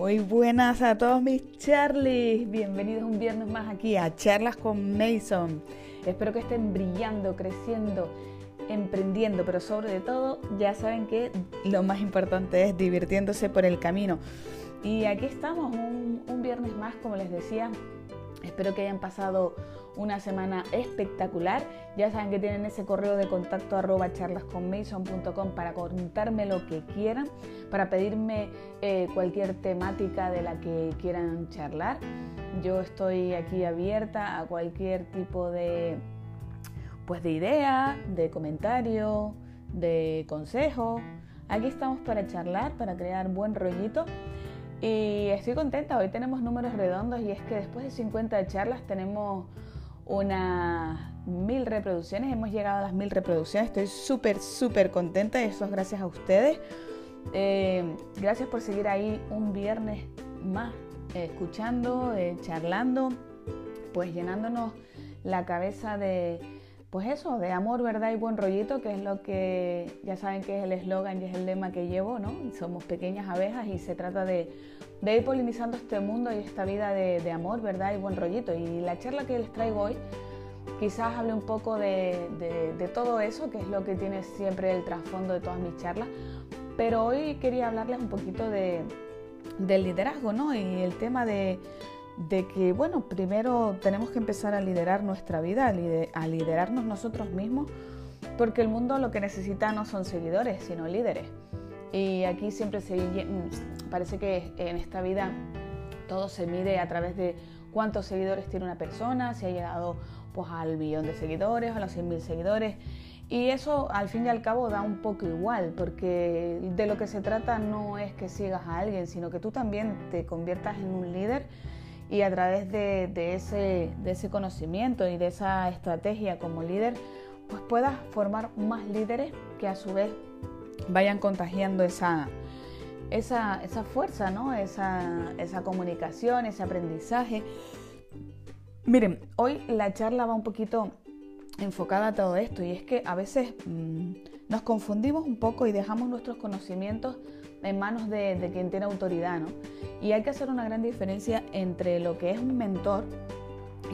Muy buenas a todos mis Charlies. Bienvenidos un viernes más aquí a Charlas con Mason. Espero que estén brillando, creciendo, emprendiendo, pero sobre todo ya saben que lo más importante es divirtiéndose por el camino. Y aquí estamos un, un viernes más, como les decía. Espero que hayan pasado una semana espectacular. Ya saben que tienen ese correo de contacto arroba charlasconmason.com para contarme lo que quieran, para pedirme eh, cualquier temática de la que quieran charlar. Yo estoy aquí abierta a cualquier tipo de, pues de idea, de comentario, de consejo. Aquí estamos para charlar, para crear buen rollito. Y estoy contenta, hoy tenemos números redondos y es que después de 50 charlas tenemos unas mil reproducciones, hemos llegado a las mil reproducciones, estoy súper, súper contenta y eso es gracias a ustedes. Eh, gracias por seguir ahí un viernes más eh, escuchando, eh, charlando, pues llenándonos la cabeza de, pues eso, de amor, verdad y buen rollito, que es lo que ya saben que es el eslogan y es el lema que llevo, ¿no? Somos pequeñas abejas y se trata de, ir polinizando este mundo y esta vida de, amor, verdad y buen rollito. Y la charla que les traigo hoy quizás hable un poco de, de todo eso, que es lo que tiene siempre el trasfondo de todas mis charlas, pero hoy quería hablarles un poquito de, del liderazgo, ¿no? Y el tema de de que, bueno, primero tenemos que empezar a liderar nuestra vida, a, liderarnos nosotros mismos, porque el mundo lo que necesita no son seguidores, sino líderes. Y aquí siempre se mm, parece que en esta vida todo se mide a través de cuántos seguidores tiene una persona, si ha llegado pues al millón de seguidores, a los 100.000 seguidores. Y eso al fin y al cabo da un poco igual, porque de lo que se trata no es que sigas a alguien, sino que tú también te conviertas en un líder y a través de, ese, de ese conocimiento y de esa estrategia como líder, pues puedas formar más líderes que a su vez vayan contagiando esa, esa, esa fuerza, ¿no? esa, esa comunicación, ese aprendizaje. Miren, hoy la charla va un poquito enfocada a todo esto y es que a veces mm, nos confundimos un poco y dejamos nuestros conocimientos en manos de, quien tiene autoridad, ¿no? Y hay que hacer una gran diferencia entre lo que es un mentor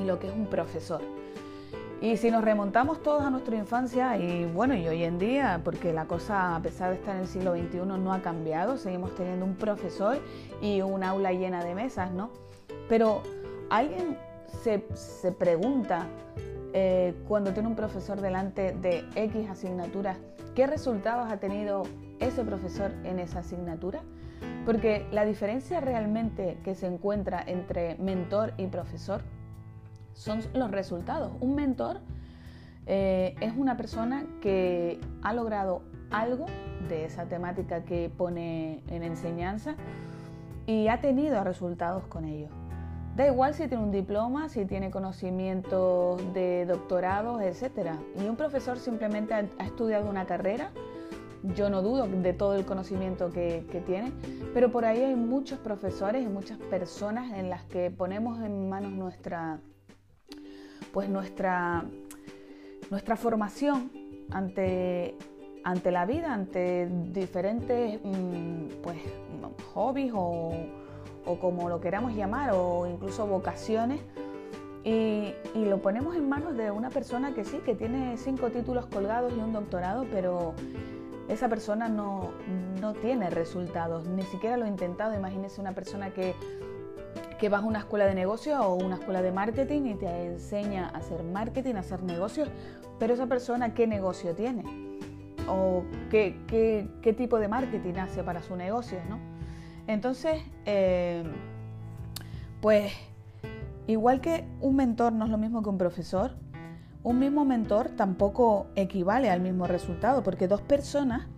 y lo que es un profesor. Y si nos remontamos todos a nuestra infancia, y bueno, y hoy en día, porque la cosa, a pesar de estar en el siglo XXI, no ha cambiado, seguimos teniendo un profesor y un aula llena de mesas, ¿no? Pero alguien se, pregunta eh, cuando tiene un profesor delante de X asignaturas, ¿qué resultados ha tenido ese profesor en esa asignatura? Porque la diferencia realmente que se encuentra entre mentor y profesor son los resultados. Un mentor eh, es una persona que ha logrado algo de esa temática que pone en enseñanza y ha tenido resultados con ello. Da igual si tiene un diploma, si tiene conocimientos de doctorados, etc. Y un profesor simplemente ha estudiado una carrera yo no dudo de todo el conocimiento que, tiene, pero por ahí hay muchos profesores y muchas personas en las que ponemos en manos nuestra, pues nuestra, nuestra formación ante, ante la vida, ante diferentes mm, pues, hobbies o, o, como lo queramos llamar, o incluso vocaciones. Y, lo ponemos en manos de una persona que sí, que tiene cinco títulos colgados y un doctorado, pero esa persona no, tiene resultados, ni siquiera lo ha intentado. Imagínese una persona que, que va a una escuela de negocio o una escuela de marketing y te enseña a hacer marketing, a hacer negocios, pero esa persona qué negocio tiene o qué, qué, tipo de marketing hace para su negocio, ¿no? Entonces, eh, pues igual que un mentor no es lo mismo que un profesor, un mismo mentor tampoco equivale al mismo resultado, porque dos personas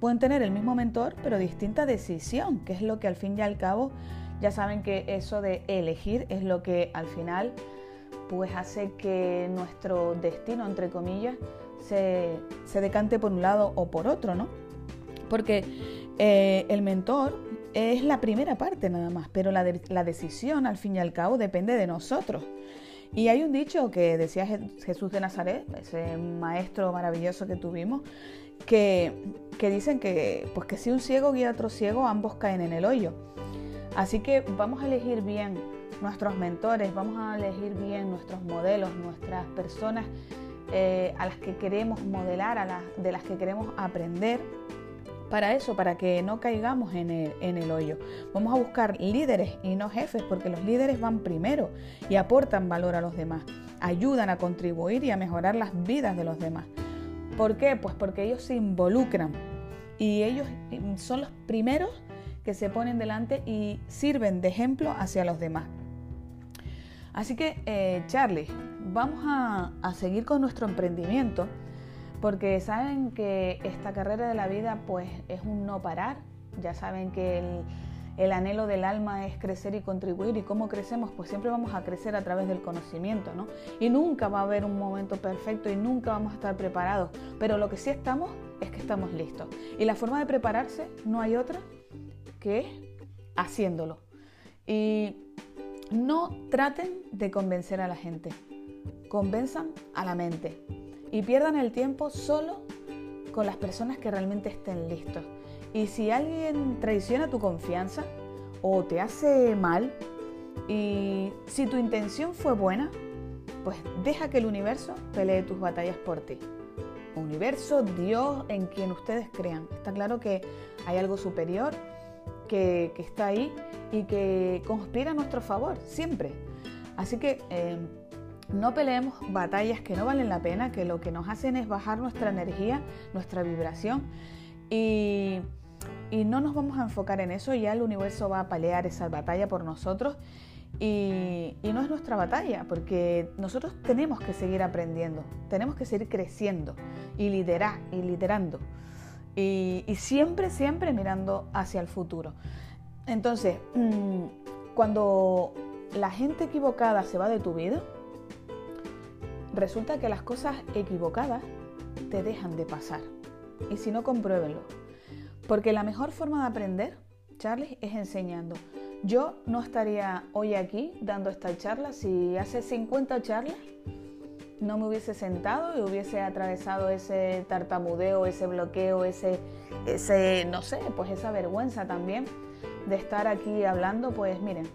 pueden tener el mismo mentor, pero distinta decisión, que es lo que al fin y al cabo ya saben que eso de elegir es lo que al final pues hace que nuestro destino, entre comillas, se, decante por un lado o por otro, ¿no? Porque eh, el mentor es la primera parte nada más, pero la, la decisión al fin y al cabo depende de nosotros. Y hay un dicho que decía Jesús de Nazaret, ese maestro maravilloso que tuvimos, que, dicen que, pues que si un ciego guía a otro ciego, ambos caen en el hoyo. Así que vamos a elegir bien nuestros mentores, vamos a elegir bien nuestros modelos, nuestras personas eh, a las que queremos modelar, a las, de las que queremos aprender. Para eso, para que no caigamos en el, hoyo. Vamos a buscar líderes y no jefes, porque los líderes van primero y aportan valor a los demás, ayudan a contribuir y a mejorar las vidas de los demás. ¿Por qué? Pues porque ellos se involucran y ellos son los primeros que se ponen delante y sirven de ejemplo hacia los demás. Así que, eh, Charlie, vamos a, seguir con nuestro emprendimiento porque saben que esta carrera de la vida pues es un no parar. Ya saben que el, el anhelo del alma es crecer y contribuir. ¿Y cómo crecemos? Pues siempre vamos a crecer a través del conocimiento, ¿no? Y nunca va a haber un momento perfecto y nunca vamos a estar preparados. Pero lo que sí estamos es que estamos listos. Y la forma de prepararse no hay otra que haciéndolo. Y no traten de convencer a la gente, convenzan a la mente y pierdan el tiempo solo con las personas que realmente estén listos. Y si alguien traiciona tu confianza o te hace mal, y si tu intención fue buena, pues deja que el universo pelee tus batallas por ti. Universo, Dios, en quien ustedes crean. Está claro que hay algo superior que, está ahí y que conspira a nuestro favor, siempre. Así que eh, no peleemos batallas que no valen la pena, que lo que nos hacen es bajar nuestra energía, nuestra vibración y, no nos vamos a enfocar en eso, ya el universo va a pelear esa batalla por nosotros y, no es nuestra batalla, porque nosotros tenemos que seguir aprendiendo, tenemos que seguir creciendo y liderar y liderando y, siempre, siempre mirando hacia el futuro. Entonces, mm, cuando la gente equivocada se va de tu vida, resulta que las cosas equivocadas te dejan de pasar. Y si no, compruébenlo. Porque la mejor forma de aprender, Charles, es enseñando. Yo no estaría hoy aquí dando esta charla si hace 50 charlas no me hubiese sentado y hubiese atravesado ese tartamudeo, ese bloqueo, ese, ese, no sé, pues esa vergüenza también de estar aquí hablando, pues miren,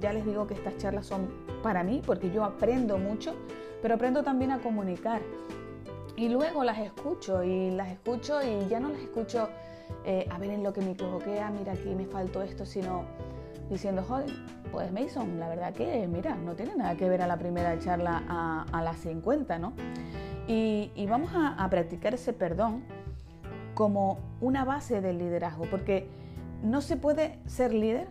ya les digo que estas charlas son para mí porque yo aprendo mucho, pero aprendo también a comunicar. Y luego las escucho y las escucho y ya no las escucho eh, a ver en lo que me equivoqué, ah, mira aquí me faltó esto, sino diciendo, joder, pues Mason, la verdad que, mira, no tiene nada que ver a la primera charla a, las 50, ¿no? Y, vamos a, practicar ese perdón como una base del liderazgo, porque no se puede ser líder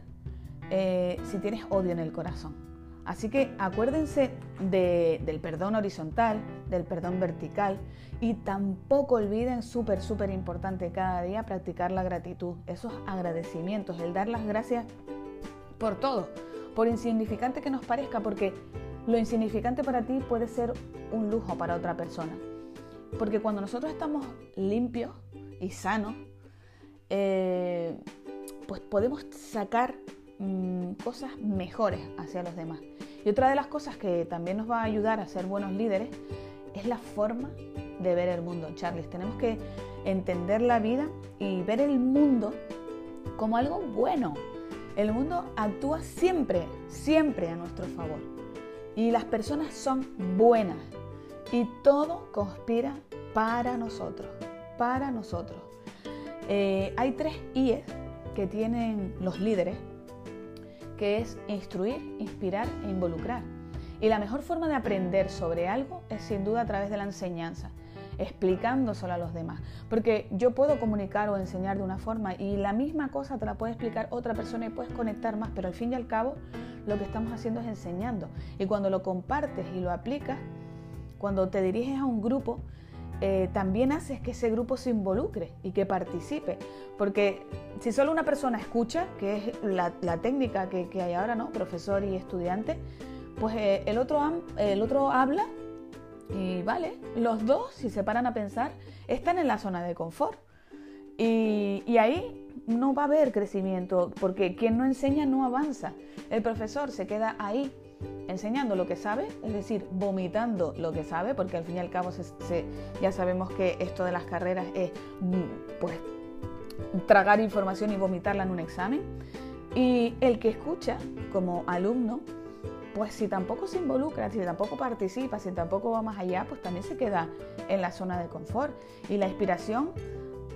eh, si tienes odio en el corazón. Así que acuérdense del perdón horizontal, del perdón vertical y tampoco olviden, súper, súper importante cada día, practicar la gratitud, esos agradecimientos, el dar las gracias por todo, por insignificante que nos parezca, porque lo insignificante para ti puede ser un lujo para otra persona. Porque cuando nosotros estamos limpios y sanos, eh, pues podemos sacar mm, cosas mejores hacia los demás. Y otra de las cosas que también nos va a ayudar a ser buenos líderes es la forma de ver el mundo, Charles. Tenemos que entender la vida y ver el mundo como algo bueno, el mundo actúa siempre, siempre a nuestro favor. Y las personas son buenas. Y todo conspira para nosotros, para nosotros. Eh, hay tres IES que tienen los líderes, que es instruir, inspirar e involucrar. Y la mejor forma de aprender sobre algo es sin duda a través de la enseñanza explicándoselo a los demás. Porque yo puedo comunicar o enseñar de una forma y la misma cosa te la puede explicar otra persona y puedes conectar más, pero al fin y al cabo lo que estamos haciendo es enseñando. Y cuando lo compartes y lo aplicas, cuando te diriges a un grupo, eh, también haces que ese grupo se involucre y que participe. Porque si solo una persona escucha, que es la, técnica que, hay ahora, ¿no? Profesor y estudiante, pues eh, el, otro, el otro habla y vale, los dos, si se paran a pensar, están en la zona de confort. Y, ahí no va a haber crecimiento, porque quien no enseña no avanza. El profesor se queda ahí enseñando lo que sabe, es decir, vomitando lo que sabe, porque al fin y al cabo ya sabemos que esto de las carreras es pues tragar información y vomitarla en un examen. Y el que escucha como alumno, pues si tampoco se involucra, si tampoco participa, si tampoco va más allá, pues también se queda en la zona de confort. Y la inspiración,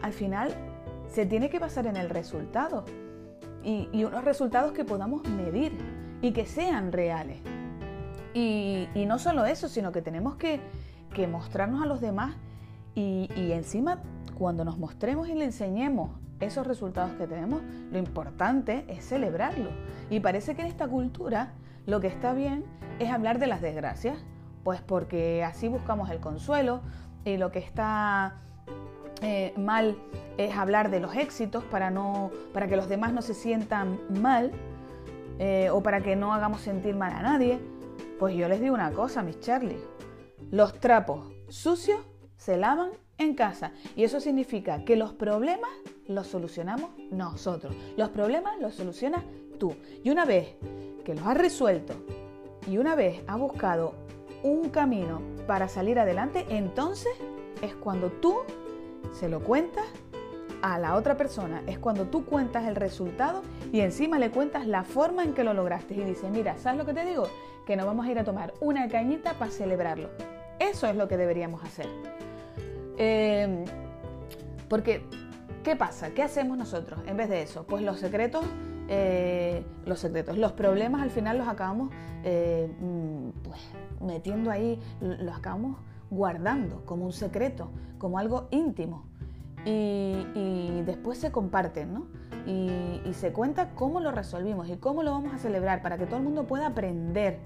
al final, se tiene que basar en el resultado. Y, unos resultados que podamos medir y que sean reales. Y, no solo eso, sino que tenemos que, mostrarnos a los demás y, y encima cuando nos mostremos y le enseñemos esos resultados que tenemos, lo importante es celebrarlo. Y parece que en esta cultura lo que está bien es hablar de las desgracias, pues porque así buscamos el consuelo y lo que está eh, mal es hablar de los éxitos para, no, para que los demás no se sientan mal eh, o para que no hagamos sentir mal a nadie. Pues yo les digo una cosa, mis Charlie, los trapos sucios se lavan en casa y eso significa que los problemas los solucionamos nosotros. Los problemas los solucionas tú. Y una vez que los has resuelto y una vez has buscado un camino para salir adelante, entonces es cuando tú se lo cuentas a la otra persona. Es cuando tú cuentas el resultado y encima le cuentas la forma en que lo lograste y dices, mira, ¿sabes lo que te digo? Que nos vamos a ir a tomar una cañita para celebrarlo. Eso es lo que deberíamos hacer. Eh, porque ¿Qué pasa? ¿Qué hacemos nosotros en vez de eso? Pues los secretos, eh, los secretos, los problemas al final los acabamos eh, mm, pues, metiendo ahí, los acabamos guardando como un secreto, como algo íntimo. Y, después se comparten, ¿no? Y, se cuenta cómo lo resolvimos y cómo lo vamos a celebrar para que todo el mundo pueda aprender.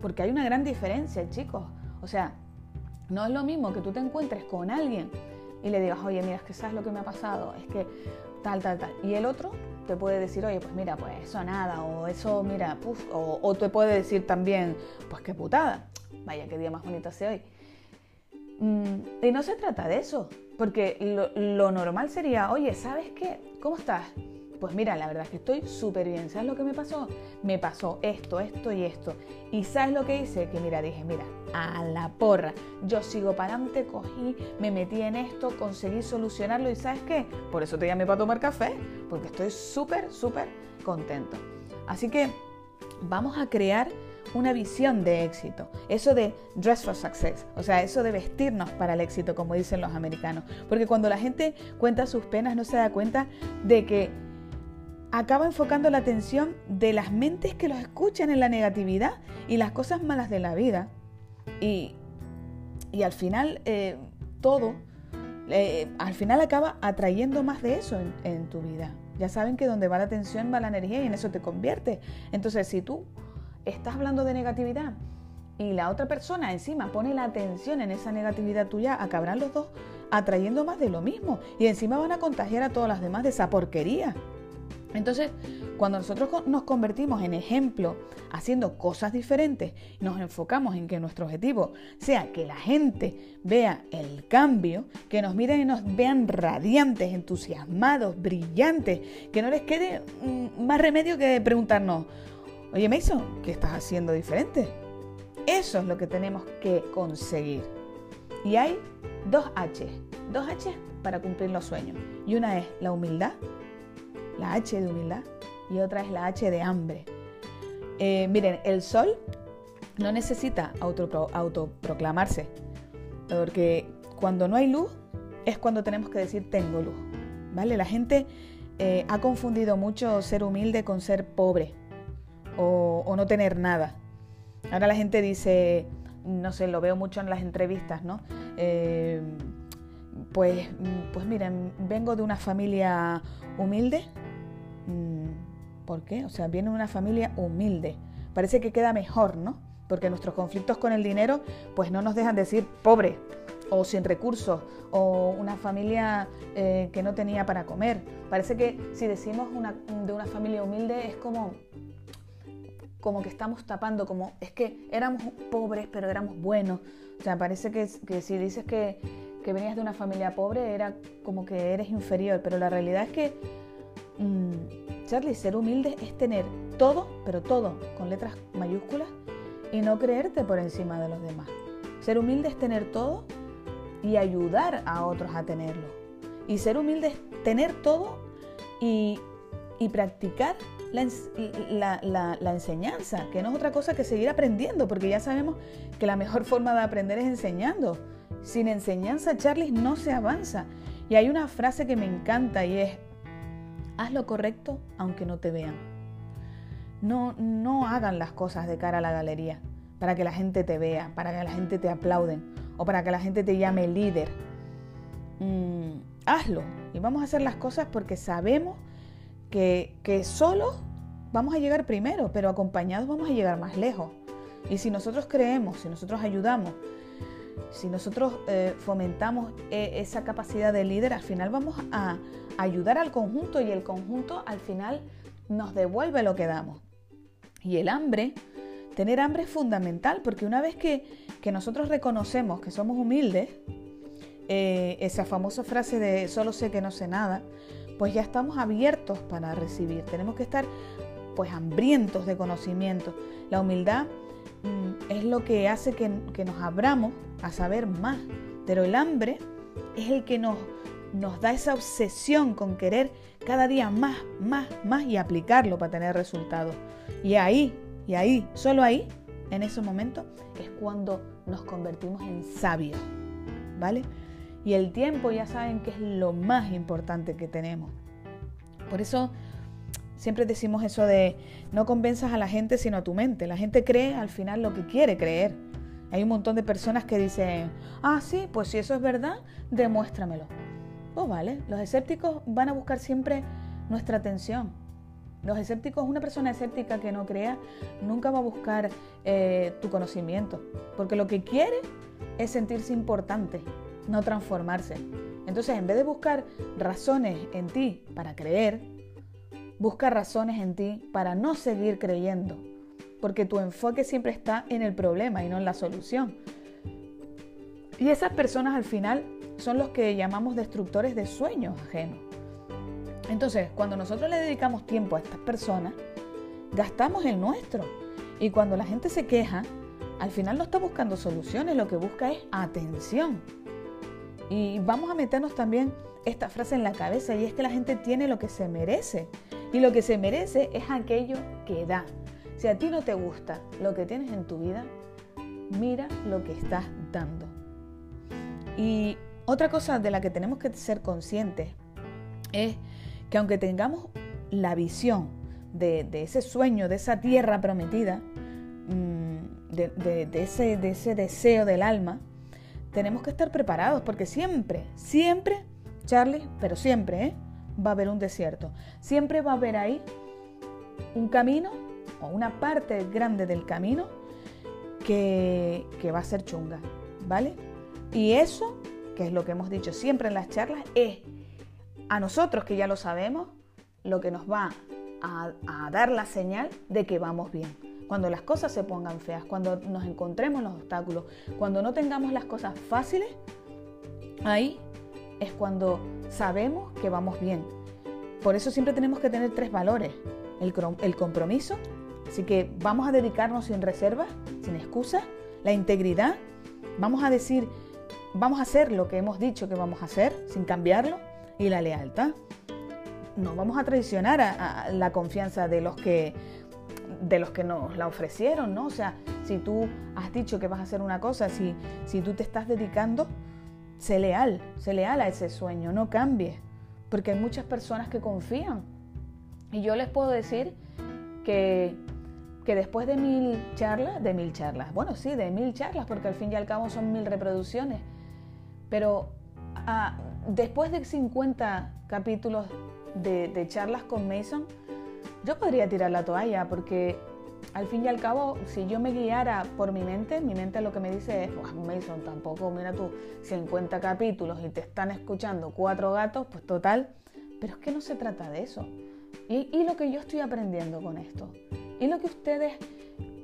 Porque hay una gran diferencia, chicos. O sea, no es lo mismo que tú te encuentres con alguien y le digas, oye, mira, es que sabes lo que me ha pasado, es que tal, tal, tal. Y el otro te puede decir, oye, pues mira, pues eso nada, o eso, mira, puf, o, te puede decir también, pues qué putada, vaya, qué día más bonito hace hoy. Mm, y no se trata de eso, porque lo, lo normal sería, oye, ¿sabes qué? ¿Cómo estás? Pues mira, la verdad es que estoy súper bien. ¿Sabes lo que me pasó? Me pasó esto, esto y esto. ¿Y sabes lo que hice? Que mira, dije, mira, a la porra. Yo sigo para adelante, cogí, me metí en esto, conseguí solucionarlo y ¿sabes qué? Por eso te llamé para tomar café, porque estoy súper, súper contento. Así que vamos a crear una visión de éxito. Eso de dress for success, o sea, eso de vestirnos para el éxito, como dicen los americanos. Porque cuando la gente cuenta sus penas no se da cuenta de que acaba enfocando la atención de las mentes que los escuchan en la negatividad y las cosas malas de la vida. Y, al final eh, todo, eh, al final acaba atrayendo más de eso en, en tu vida. Ya saben que donde va la atención va la energía y en eso te convierte. Entonces, si tú estás hablando de negatividad y la otra persona encima pone la atención en esa negatividad tuya, acabarán los dos atrayendo más de lo mismo y encima van a contagiar a todas las demás de esa porquería. Entonces, cuando nosotros nos convertimos en ejemplo haciendo cosas diferentes, nos enfocamos en que nuestro objetivo sea que la gente vea el cambio, que nos miren y nos vean radiantes, entusiasmados, brillantes, que no les quede mm, más remedio que preguntarnos, oye Mason, ¿qué estás haciendo diferente? Eso es lo que tenemos que conseguir. Y hay dos H, dos H para cumplir los sueños. Y una es la humildad la H de humildad, y otra es la H de hambre. Eh, miren, el sol no necesita autoproclamarse, porque cuando no hay luz es cuando tenemos que decir tengo luz. ¿Vale? La gente eh, ha confundido mucho ser humilde con ser pobre o, no tener nada. Ahora la gente dice, no sé, lo veo mucho en las entrevistas, ¿no? Eh, pues, pues miren, vengo de una familia humilde, Mm, ¿Por qué? O sea, viene de una familia humilde. Parece que queda mejor, ¿no? Porque nuestros conflictos con el dinero, pues no nos dejan decir pobre o sin recursos o una familia eh, que no tenía para comer. Parece que si decimos de una familia humilde es como como que estamos tapando, como es que éramos pobres pero éramos buenos. O sea, parece que, que si dices que, que venías de una familia pobre era como que eres inferior, pero la realidad es que Mm, Charlie, ser humilde es tener todo, pero todo con letras mayúsculas y no creerte por encima de los demás. Ser humilde es tener todo y ayudar a otros a tenerlo. Y ser humilde es tener todo y, y practicar la, enseñanza, que no es otra cosa que seguir aprendiendo, porque ya sabemos que la mejor forma de aprender es enseñando. Sin enseñanza, Charlie, no se avanza. Y hay una frase que me encanta y es, haz lo correcto aunque no te vean. No, no hagan las cosas de cara a la galería para que la gente te vea, para que la gente te aplauden o para que la gente te llame líder. Mm, hazlo y vamos a hacer las cosas porque sabemos que, que solo vamos a llegar primero, pero acompañados vamos a llegar más lejos. Y si nosotros creemos, si nosotros ayudamos, si nosotros eh, fomentamos eh, esa capacidad de líder, al final vamos a ayudar al conjunto y el conjunto al final nos devuelve lo que damos. Y el hambre, tener hambre es fundamental porque una vez que, nosotros reconocemos que somos humildes, eh, esa famosa frase de solo sé que no sé nada, pues ya estamos abiertos para recibir. Tenemos que estar pues hambrientos de conocimiento. La humildad mm, es lo que hace que, nos abramos a saber más, pero el hambre es el que nos, nos da esa obsesión con querer cada día más, más, más y aplicarlo para tener resultados. Y ahí, y ahí, solo ahí, en ese momento, es cuando nos convertimos en sabios, ¿vale? Y el tiempo ya saben que es lo más importante que tenemos. Por eso siempre decimos eso de no convenzas a la gente sino a tu mente. La gente cree al final lo que quiere creer. Hay un montón de personas que dicen, ah, sí, pues si eso es verdad, demuéstramelo. Pues vale, los escépticos van a buscar siempre nuestra atención. Los escépticos, una persona escéptica que no crea, nunca va a buscar eh, tu conocimiento, porque lo que quiere es sentirse importante, no transformarse. Entonces, en vez de buscar razones en ti para creer, busca razones en ti para no seguir creyendo, porque tu enfoque siempre está en el problema y no en la solución. Y esas personas al final son los que llamamos destructores de sueños ajenos. Entonces, cuando nosotros le dedicamos tiempo a estas personas, gastamos el nuestro. Y cuando la gente se queja, al final no está buscando soluciones, lo que busca es atención. Y vamos a meternos también esta frase en la cabeza y es que la gente tiene lo que se merece. Y lo que se merece es aquello que da. Si a ti no te gusta lo que tienes en tu vida, mira lo que estás dando. Y otra cosa de la que tenemos que ser conscientes es que aunque tengamos la visión de, ese sueño, de esa tierra prometida, mm, de, ese, de ese deseo del alma, tenemos que estar preparados porque siempre, siempre, Charlie, pero siempre, ¿eh? va a haber un desierto. Siempre va a haber ahí un camino o una parte grande del camino que, que va a ser chunga, ¿vale? Y eso, que es lo que hemos dicho siempre en las charlas, es a nosotros que ya lo sabemos, lo que nos va a, a dar la señal de que vamos bien cuando las cosas se pongan feas, cuando nos encontremos los obstáculos, cuando no tengamos las cosas fáciles, ahí es cuando sabemos que vamos bien. Por eso siempre tenemos que tener tres valores. El, el compromiso, así que vamos a dedicarnos sin reservas, sin excusas, la integridad, vamos a decir, vamos a hacer lo que hemos dicho que vamos a hacer sin cambiarlo, y la lealtad. No vamos a traicionar a la confianza de los que de los que nos la ofrecieron, ¿no? O sea, si tú has dicho que vas a hacer una cosa, si, si tú te estás dedicando, sé leal, sé leal a ese sueño, no cambies, porque hay muchas personas que confían. Y yo les puedo decir que, que después de mil charlas, de mil charlas, bueno, sí, de mil charlas, porque al fin y al cabo son mil reproducciones, pero ah, después de 50 capítulos de, de charlas con Mason, yo podría tirar la toalla porque al fin y al cabo, si yo me guiara por mi mente, mi mente lo que me dice es, Mason, tampoco, mira tú, 50 capítulos y te están escuchando cuatro gatos, pues total, pero es que no se trata de eso. Y, lo que yo estoy aprendiendo con esto, y lo que ustedes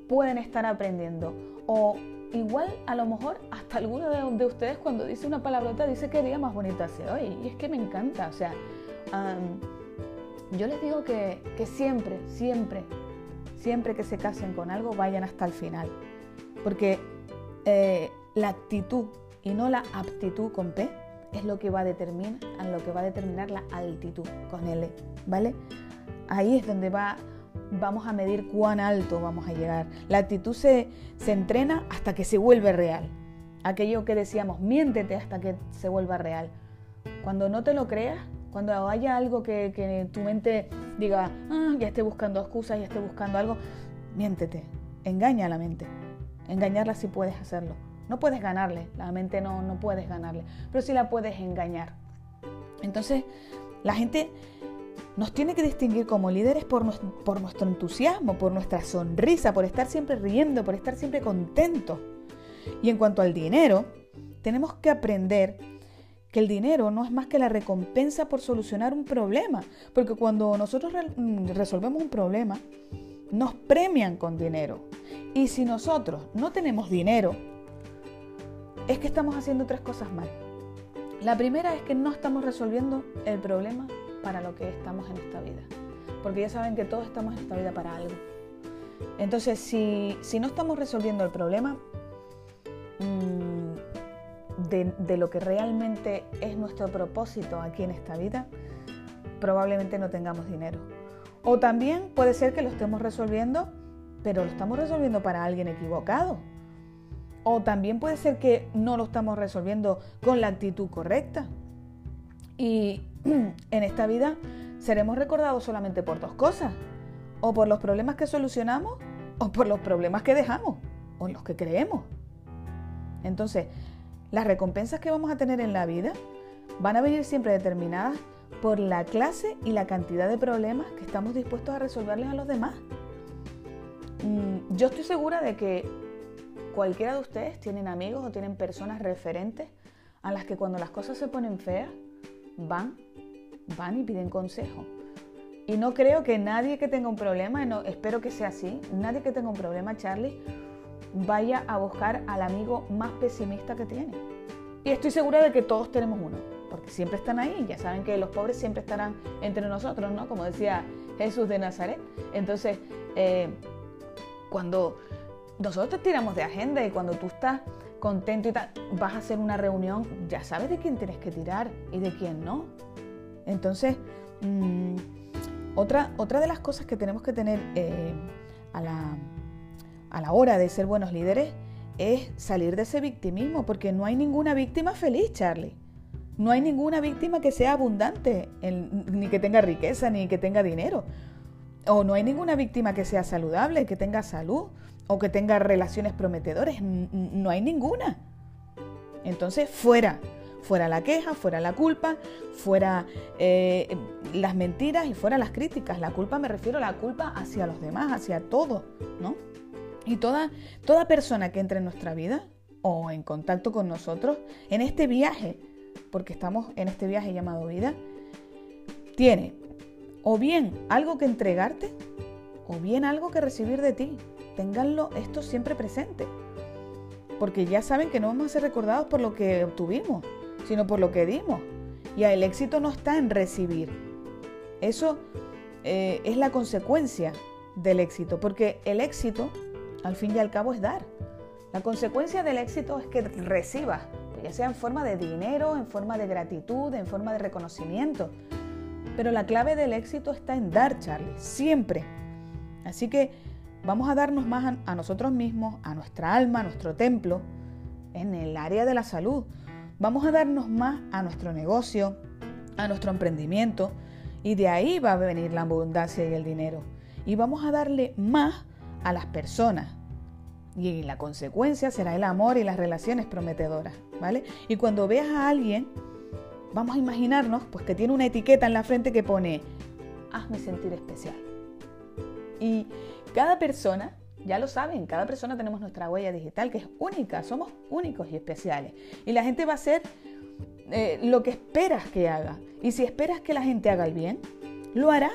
pueden estar aprendiendo, o igual a lo mejor hasta alguno de, ustedes cuando dice una palabrota dice que día más bonito hace hoy, y es que me encanta, o sea yo les digo que, siempre, siempre, siempre que se casen con algo, vayan hasta el final. Porque eh, la actitud y no la aptitud con P es lo que va a determinar, lo que va a determinar la altitud con L, ¿vale? Ahí es donde va, vamos a medir cuán alto vamos a llegar. La actitud se, se entrena hasta que se vuelve real. Aquello que decíamos, miéntete hasta que se vuelva real. Cuando no te lo creas, cuando haya algo que, tu mente diga, ah, ya esté buscando excusas, ya esté buscando algo, miéntete, engaña a la mente. Engañarla si puedes hacerlo. No puedes ganarle, la mente no, no puedes ganarle, pero sí la puedes engañar. Entonces, la gente nos tiene que distinguir como líderes por, nuestro entusiasmo, por nuestra sonrisa, por estar siempre riendo, por estar siempre contentos. Y en cuanto al dinero, tenemos que aprender que el dinero no es más que la recompensa por solucionar un problema, porque cuando nosotros mm, resolvemos un problema, nos premian con dinero. Y si nosotros no tenemos dinero, es que estamos haciendo tres cosas mal. La primera es que no estamos resolviendo el problema para lo que estamos en esta vida. Porque ya saben que todos estamos en esta vida para algo. Entonces, si, no estamos resolviendo el problema mm, de, lo que realmente es nuestro propósito aquí en esta vida, probablemente no tengamos dinero. O también puede ser que lo estemos resolviendo, pero lo estamos resolviendo para alguien equivocado. O también puede ser que no lo estamos resolviendo con la actitud correcta. Y en esta vida seremos recordados solamente por dos cosas. O por los problemas que solucionamos o por los problemas que dejamos o en los que creemos. Entonces, las recompensas que vamos a tener en la vida van a venir siempre determinadas por la clase y la cantidad de problemas que estamos dispuestos a resolverles a los demás. Mm, yo estoy segura de que cualquiera de ustedes tienen amigos o tienen personas referentes a las que cuando las cosas se ponen feas, van, van y piden consejo. Y no creo que nadie que tenga un problema, no, espero que sea así, nadie que tenga un problema, Charlie, vaya a buscar al amigo más pesimista que tiene. Y estoy segura de que todos tenemos uno, porque siempre están ahí, ya saben que los pobres siempre estarán entre nosotros, ¿no? Como decía Jesús de Nazaret. Entonces, eh, cuando nosotros te tiramos de agenda y cuando tú estás contento y tal, vas a hacer una reunión, ya sabes de quién tienes que tirar y de quién no. Entonces, mm, otra, otra de las cosas que tenemos que tener eh, a, la, a la hora de ser buenos líderes es salir de ese victimismo, porque no hay ninguna víctima feliz, Charlie. No hay ninguna víctima que sea abundante, ni que tenga riqueza, ni que tenga dinero. O no hay ninguna víctima que sea saludable, que tenga salud o que tenga relaciones prometedoras. No hay ninguna. Entonces, fuera. Fuera la queja, fuera la culpa, fuera eh, las mentiras y fuera las críticas. La culpa me refiero a la culpa hacia los demás, hacia todo, ¿no? Y toda, toda persona que entre en nuestra vida o en contacto con nosotros en este viaje, porque estamos en este viaje llamado vida, tiene o bien algo que entregarte o bien algo que recibir de ti tenganlo esto siempre presente. Porque ya saben que no vamos a ser recordados por lo que obtuvimos, sino por lo que dimos. Y el éxito no está en recibir. Eso eh, es la consecuencia del éxito, porque el éxito, al fin y al cabo, es dar. La consecuencia del éxito es que recibas, ya sea en forma de dinero, en forma de gratitud, en forma de reconocimiento. Pero la clave del éxito está en dar, Charlie, siempre. Así que vamos a darnos más a, nosotros mismos, a nuestra alma, a nuestro templo, en el área de la salud. Vamos a darnos más a nuestro negocio, a nuestro emprendimiento, y de ahí va a venir la abundancia y el dinero. Y vamos a darle más a las personas. Y la consecuencia será el amor y las relaciones prometedoras, ¿vale? Y cuando veas a alguien, vamos a imaginarnos pues que tiene una etiqueta en la frente que pone hazme sentir especial. Y cada persona, ya lo saben, cada persona tenemos nuestra huella digital que es única, somos únicos y especiales. Y la gente va a hacer eh, lo que esperas que haga. Y si esperas que la gente haga el bien, lo hará.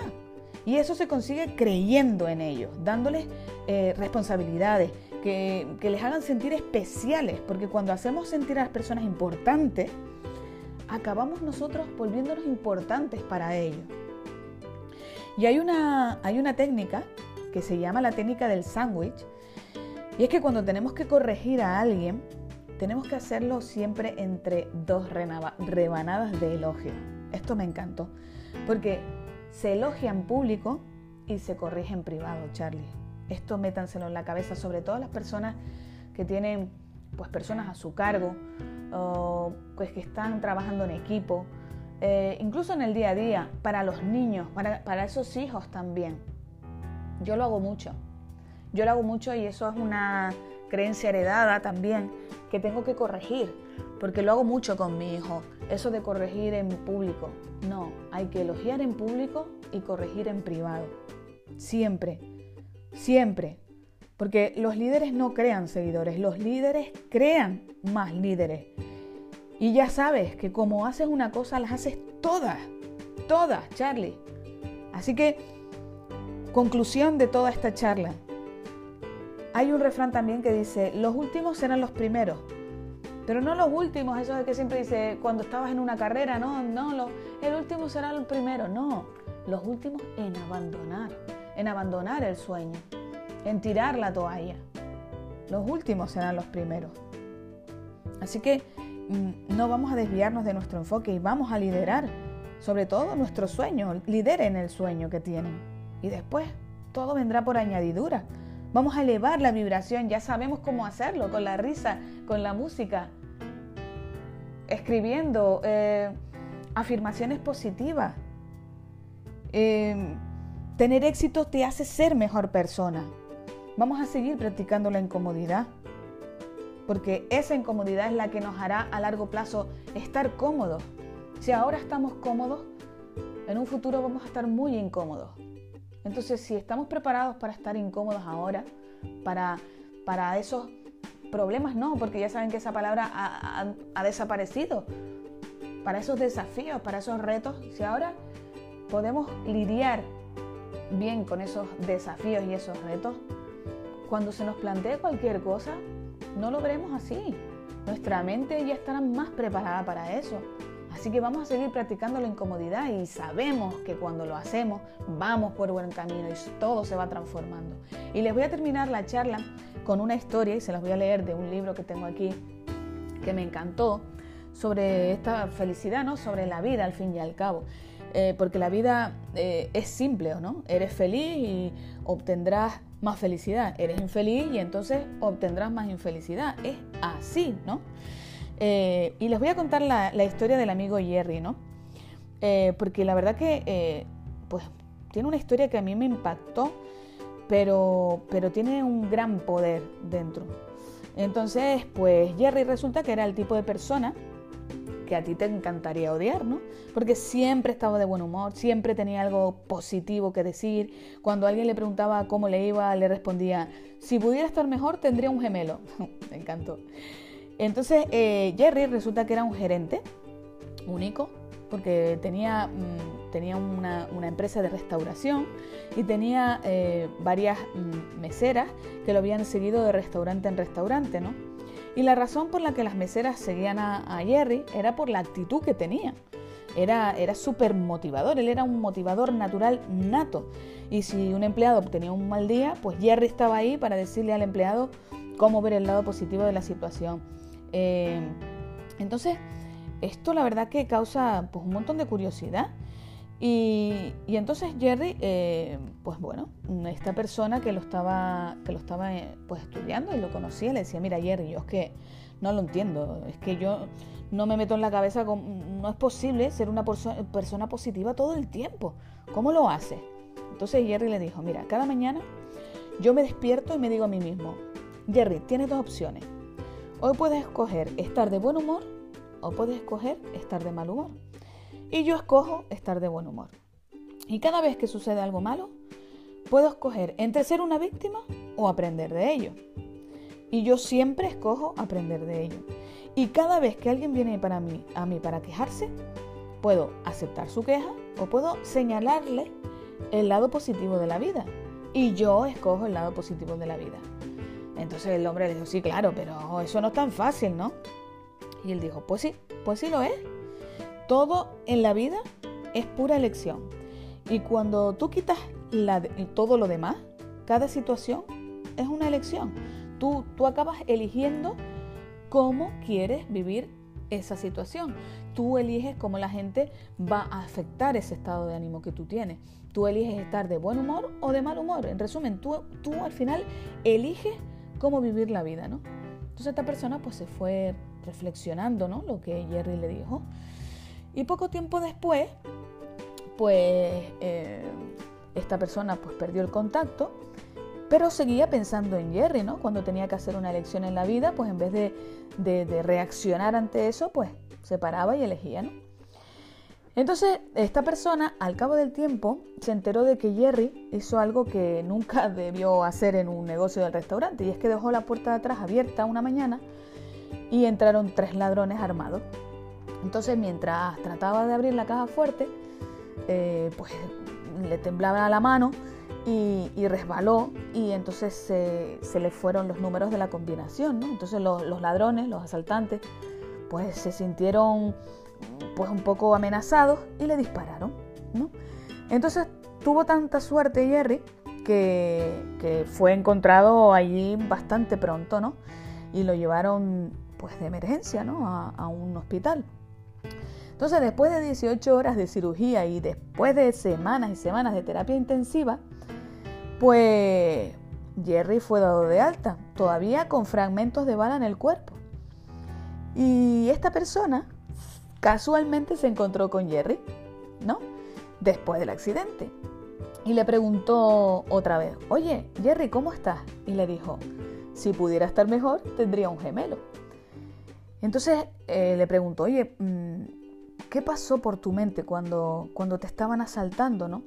Y eso se consigue creyendo en ellos, dándoles eh, responsabilidades, que, les hagan sentir especiales, porque cuando hacemos sentir a las personas importantes, acabamos nosotros volviéndonos importantes para ellos. Y hay una, hay una técnica que se llama la técnica del sándwich. Y es que cuando tenemos que corregir a alguien, tenemos que hacerlo siempre entre dos rebanadas de elogio. Esto me encantó, porque se elogia en público y se corrige en privado, Charlie. Esto métanselo en la cabeza, sobre todo las personas que tienen pues personas a su cargo, o pues que están trabajando en equipo, eh, incluso en el día a día, para los niños, para, para esos hijos también. Yo lo hago mucho. Yo lo hago mucho y eso es una creencia heredada también que tengo que corregir, porque lo hago mucho con mi hijo, eso de corregir en público. No, hay que elogiar en público y corregir en privado. Siempre, siempre. Porque los líderes no crean seguidores, los líderes crean más líderes. Y ya sabes que como haces una cosa, las haces todas, todas, Charlie. Así que, conclusión de toda esta charla. Hay un refrán también que dice, los últimos serán los primeros. Pero no los últimos, eso de que siempre dice, cuando estabas en una carrera, no, no, el último será el primero. No, los últimos en abandonar, en abandonar el sueño en tirar la toalla. Los últimos serán los primeros. Así que mm, no vamos a desviarnos de nuestro enfoque y vamos a liderar, sobre todo nuestro sueño. Lideren el sueño que tienen. Y después todo vendrá por añadidura. Vamos a elevar la vibración, ya sabemos cómo hacerlo, con la risa, con la música, escribiendo eh, afirmaciones positivas. Eh, tener éxito te hace ser mejor persona. Vamos a seguir practicando la incomodidad, porque esa incomodidad es la que nos hará a largo plazo estar cómodos. Si ahora estamos cómodos, en un futuro vamos a estar muy incómodos. Entonces, si estamos preparados para estar incómodos ahora, para, para esos problemas, no, porque ya saben que esa palabra ha, ha desaparecido. Para esos desafíos, para esos retos, si ahora podemos lidiar bien con esos desafíos y esos retos, cuando se nos plantee cualquier cosa, no lo veremos así. Nuestra mente ya estará más preparada para eso. Así que vamos a seguir practicando la incomodidad y sabemos que cuando lo hacemos vamos por buen camino y todo se va transformando. Y les voy a terminar la charla con una historia y se las voy a leer de un libro que tengo aquí que me encantó sobre esta felicidad, ¿no? Sobre la vida al fin y al cabo. Eh, porque la vida eh, es simple, ¿no? Eres feliz y obtendrás más felicidad. Eres infeliz y entonces obtendrás más infelicidad. Es así, ¿no? Eh, y les voy a contar la, historia del amigo Jerry, ¿no? Porque la verdad que, pues, tiene una historia que a mí me impactó, pero, pero tiene un gran poder dentro. Entonces, pues, Jerry resulta que era el tipo de persona que a ti te encantaría odiar, ¿no? Porque siempre estaba de buen humor, siempre tenía algo positivo que decir. Cuando alguien le preguntaba cómo le iba, le respondía, si pudiera estar mejor, tendría un gemelo. Me encantó. Entonces, eh, Jerry resulta que era un gerente único, porque tenía, mm, tenía una, empresa de restauración y tenía eh, varias mm, meseras que lo habían seguido de restaurante en restaurante, ¿no? Y la razón por la que las meseras seguían a, Jerry era por la actitud que tenía. Era, era súper motivador, él era un motivador natural nato. Y si un empleado tenía un mal día, pues Jerry estaba ahí para decirle al empleado cómo ver el lado positivo de la situación. Eh, entonces, esto la verdad que causa pues, un montón de curiosidad. Y, entonces Jerry, eh, pues bueno, esta persona que lo estaba, que lo estaba eh, pues estudiando y lo conocía, le decía, mira Jerry, yo es que no lo entiendo, es que yo no me meto en la cabeza, con, no es posible ser una persona positiva todo el tiempo, ¿cómo lo hace? Entonces Jerry le dijo, mira, cada mañana yo me despierto y me digo a mí mismo, Jerry, tienes dos opciones, hoy puedes escoger estar de buen humor o puedes escoger estar de mal humor. Y yo escojo estar de buen humor. Y cada vez que sucede algo malo, puedo escoger entre ser una víctima o aprender de ello. Y yo siempre escojo aprender de ello. Y cada vez que alguien viene para mí, a mí para quejarse, puedo aceptar su queja o puedo señalarle el lado positivo de la vida. Y yo escojo el lado positivo de la vida. Entonces el hombre le dijo, sí, claro, pero eso no es tan fácil, ¿no? Y él dijo, pues sí, pues sí lo es. Todo en la vida es pura elección. Y cuando tú quitas todo lo demás, cada situación es una elección. Tú, tú acabas eligiendo cómo quieres vivir esa situación. tú eliges cómo la gente va a afectar ese estado de ánimo que tú tienes. Tú eliges estar de buen humor o de mal humor. En resumen, tú, tú al final eliges cómo vivir la vida, ¿no? Entonces esta persona pues se fue reflexionando, ¿no? Lo que Jerry le dijo. Y poco tiempo después, pues eh, esta persona pues perdió el contacto, pero seguía pensando en Jerry, ¿no? Cuando tenía que hacer una elección en la vida, pues en vez de, de reaccionar ante eso, pues se paraba y elegía, ¿no? Entonces, esta persona, al cabo del tiempo, se enteró de que Jerry hizo algo que nunca debió hacer en un negocio del restaurante, y es que dejó la puerta de atrás abierta una mañana y entraron tres ladrones armados. Entonces, mientras trataba de abrir la caja fuerte, eh, pues le temblaba la mano y, resbaló y entonces se, le fueron los números de la combinación. ¿no? Entonces los, los ladrones, los asaltantes, pues se sintieron pues un poco amenazados y le dispararon. ¿no? Entonces tuvo tanta suerte Jerry que, fue encontrado allí bastante pronto, ¿no? Y lo llevaron pues de emergencia, ¿no? A, un hospital. Entonces, después de 18 horas de cirugía y después de semanas y semanas de terapia intensiva, pues Jerry fue dado de alta, todavía con fragmentos de bala en el cuerpo. Y esta persona casualmente se encontró con Jerry, ¿no? Después del accidente. Y le preguntó otra vez, oye, Jerry, ¿cómo estás? Y le dijo, si pudiera estar mejor, tendría un gemelo. Entonces eh, le preguntó, oye, mm, ¿qué pasó por tu mente cuando, cuando te estaban asaltando, no?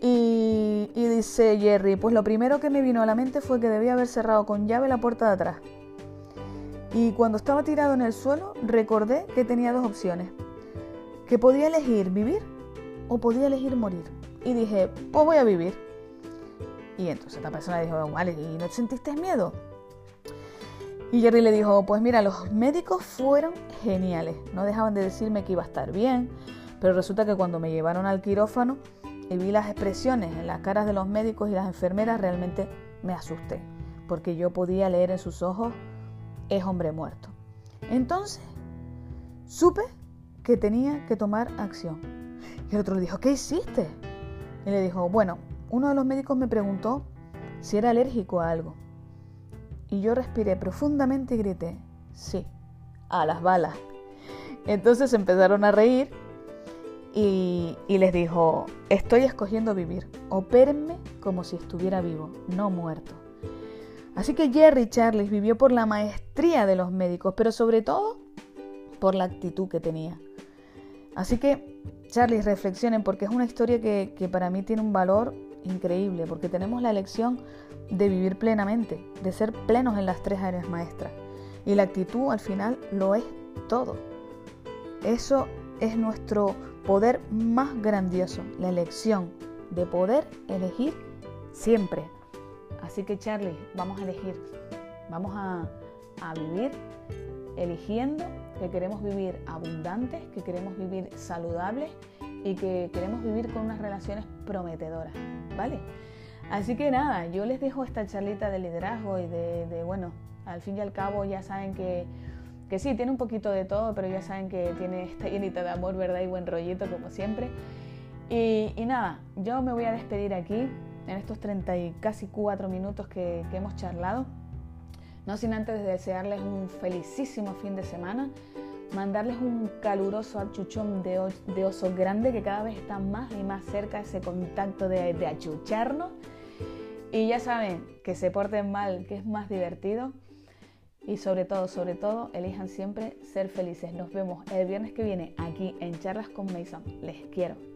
Y, y dice Jerry, pues lo primero que me vino a la mente fue que debía haber cerrado con llave la puerta de atrás. Y cuando estaba tirado en el suelo, recordé que tenía dos opciones. Que podía elegir vivir o podía elegir morir. Y dije, pues voy a vivir. Y entonces la persona dijo, vale, ¿y no sentiste miedo? Y Jerry le dijo, pues mira, los médicos fueron geniales. No dejaban de decirme que iba a estar bien. Pero resulta que cuando me llevaron al quirófano y vi las expresiones en las caras de los médicos y las enfermeras, realmente me asusté. Porque yo podía leer en sus ojos es hombre muerto. Entonces, supe que tenía que tomar acción. Y el otro le dijo, ¿qué hiciste? Y le dijo, bueno, uno de los médicos me preguntó si era alérgico a algo. Y yo respiré profundamente y grité, sí, a las balas. Entonces empezaron a reír y, y, les dijo, estoy escogiendo vivir, opérenme como si estuviera vivo, no muerto. Así que Jerry Charles vivió por la maestría de los médicos, pero sobre todo por la actitud que tenía. Así que, Charlie, reflexionen porque es una historia que, que para mí tiene un valor increíble, porque tenemos la elección de vivir plenamente, de ser plenos en las tres áreas maestras. Y la actitud al final lo es todo. Eso es nuestro poder más grandioso, la elección de poder elegir siempre Así que Charlie, vamos a elegir, vamos a, vivir eligiendo que queremos vivir abundantes, que queremos vivir saludables y que queremos vivir con unas relaciones prometedoras, ¿vale? Así que nada, yo les dejo esta charlita de liderazgo y de, bueno, al fin y al cabo ya saben que, que, sí, tiene un poquito de todo, pero ya saben que tiene esta llenita de amor, ¿verdad? Y buen rollito como siempre. Y, y nada, yo me voy a despedir aquí en estos 30 y casi 4 minutos que, hemos charlado. No sin antes desearles un felicísimo fin de semana, mandarles un caluroso achuchón de, oso grande que cada vez está más y más cerca ese contacto de, de achucharnos. Y ya saben, que se porten mal, que es más divertido. Y sobre todo, sobre todo, elijan siempre ser felices. Nos vemos el viernes que viene aquí en Charlas con Mason. Les quiero.